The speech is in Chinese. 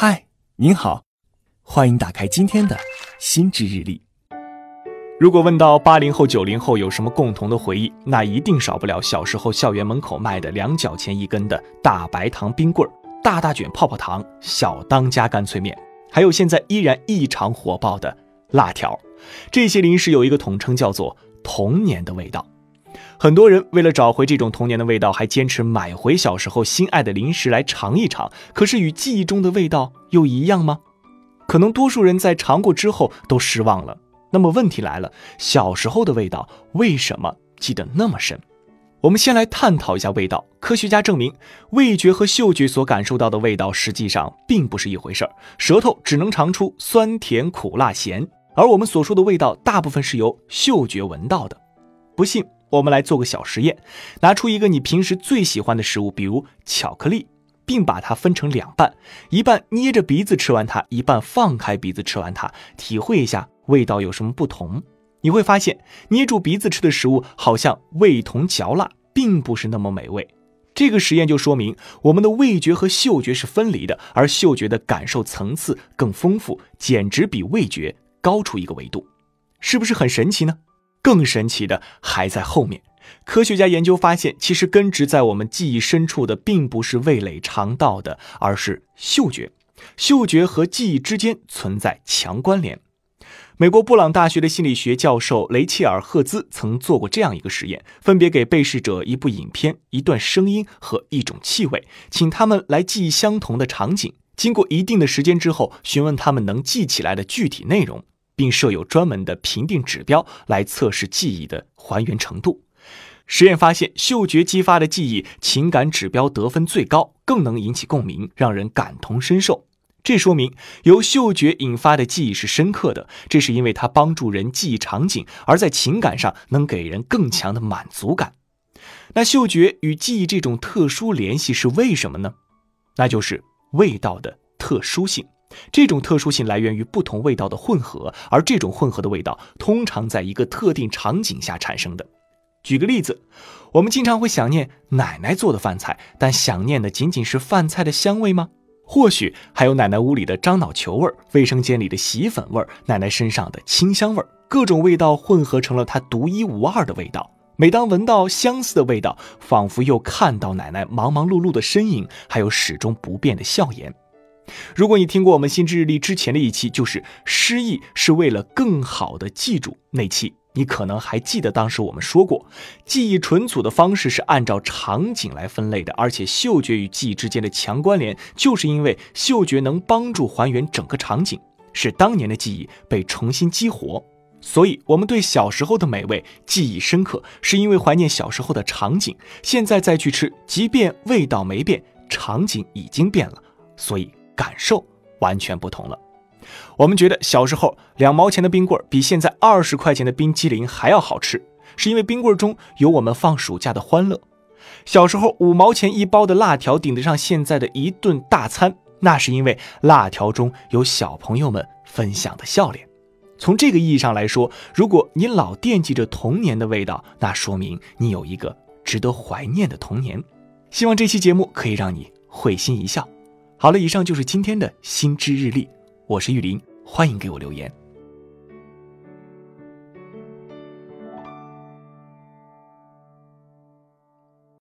嗨，您好，欢迎打开今天的心知日历。如果问到八零后、九零后有什么共同的回忆，那一定少不了小时候校园门口卖的两角钱一根的大白糖冰棍儿、大大卷泡泡糖、小当家干脆面，还有现在依然异常火爆的辣条。这些零食有一个统称，叫做童年的味道。很多人为了找回这种童年的味道，还坚持买回小时候心爱的零食来尝一尝。可是与记忆中的味道又一样吗？可能多数人在尝过之后都失望了。那么问题来了，小时候的味道为什么记得那么深？我们先来探讨一下味道。科学家证明，味觉和嗅觉所感受到的味道实际上并不是一回事儿。舌头只能尝出酸甜苦辣咸，而我们所说的味道大部分是由嗅觉闻到的。不信？我们来做个小实验，拿出一个你平时最喜欢的食物，比如巧克力，并把它分成两半，一半捏着鼻子吃完它，一半放开鼻子吃完它，体会一下味道有什么不同。你会发现，捏住鼻子吃的食物好像味同嚼蜡，并不是那么美味。这个实验就说明，我们的味觉和嗅觉是分离的，而嗅觉的感受层次更丰富，简直比味觉高出一个维度，是不是很神奇呢？更神奇的还在后面。科学家研究发现，其实根植在我们记忆深处的，并不是味蕾肠道的，而是嗅觉。嗅觉和记忆之间存在强关联。美国布朗大学的心理学教授雷切尔·赫兹曾做过这样一个实验：分别给被试者一部影片、一段声音和一种气味，请他们来记忆相同的场景。经过一定的时间之后，询问他们能记起来的具体内容。并设有专门的评定指标来测试记忆的还原程度。实验发现，嗅觉激发的记忆情感指标得分最高，更能引起共鸣，让人感同身受。这说明由嗅觉引发的记忆是深刻的，这是因为它帮助人记忆场景，而在情感上能给人更强的满足感。那嗅觉与记忆这种特殊联系是为什么呢？那就是味道的特殊性。这种特殊性来源于不同味道的混合，而这种混合的味道通常在一个特定场景下产生的。举个例子，我们经常会想念奶奶做的饭菜，但想念的仅仅是饭菜的香味吗？或许还有奶奶屋里的樟脑球味儿、卫生间里的洗衣粉味儿、奶奶身上的清香味儿，各种味道混合成了她独一无二的味道。每当闻到相似的味道，仿佛又看到奶奶忙忙碌碌的身影，还有始终不变的笑颜。如果你听过我们心智日历之前的一期，就是失忆是为了更好的记住那期，你可能还记得当时我们说过，记忆存储的方式是按照场景来分类的，而且嗅觉与记忆之间的强关联，就是因为嗅觉能帮助还原整个场景，使当年的记忆被重新激活。所以，我们对小时候的美味记忆深刻，是因为怀念小时候的场景。现在再去吃，即便味道没变，场景已经变了，所以。感受完全不同了。我们觉得小时候两毛钱的冰棍比现在二十块钱的冰激凌还要好吃，是因为冰棍中有我们放暑假的欢乐。小时候五毛钱一包的辣条顶得上现在的一顿大餐，那是因为辣条中有小朋友们分享的笑脸。从这个意义上来说，如果你老惦记着童年的味道，那说明你有一个值得怀念的童年。希望这期节目可以让你会心一笑。好了，以上就是今天的心知日历，我是玉林，欢迎给我留言。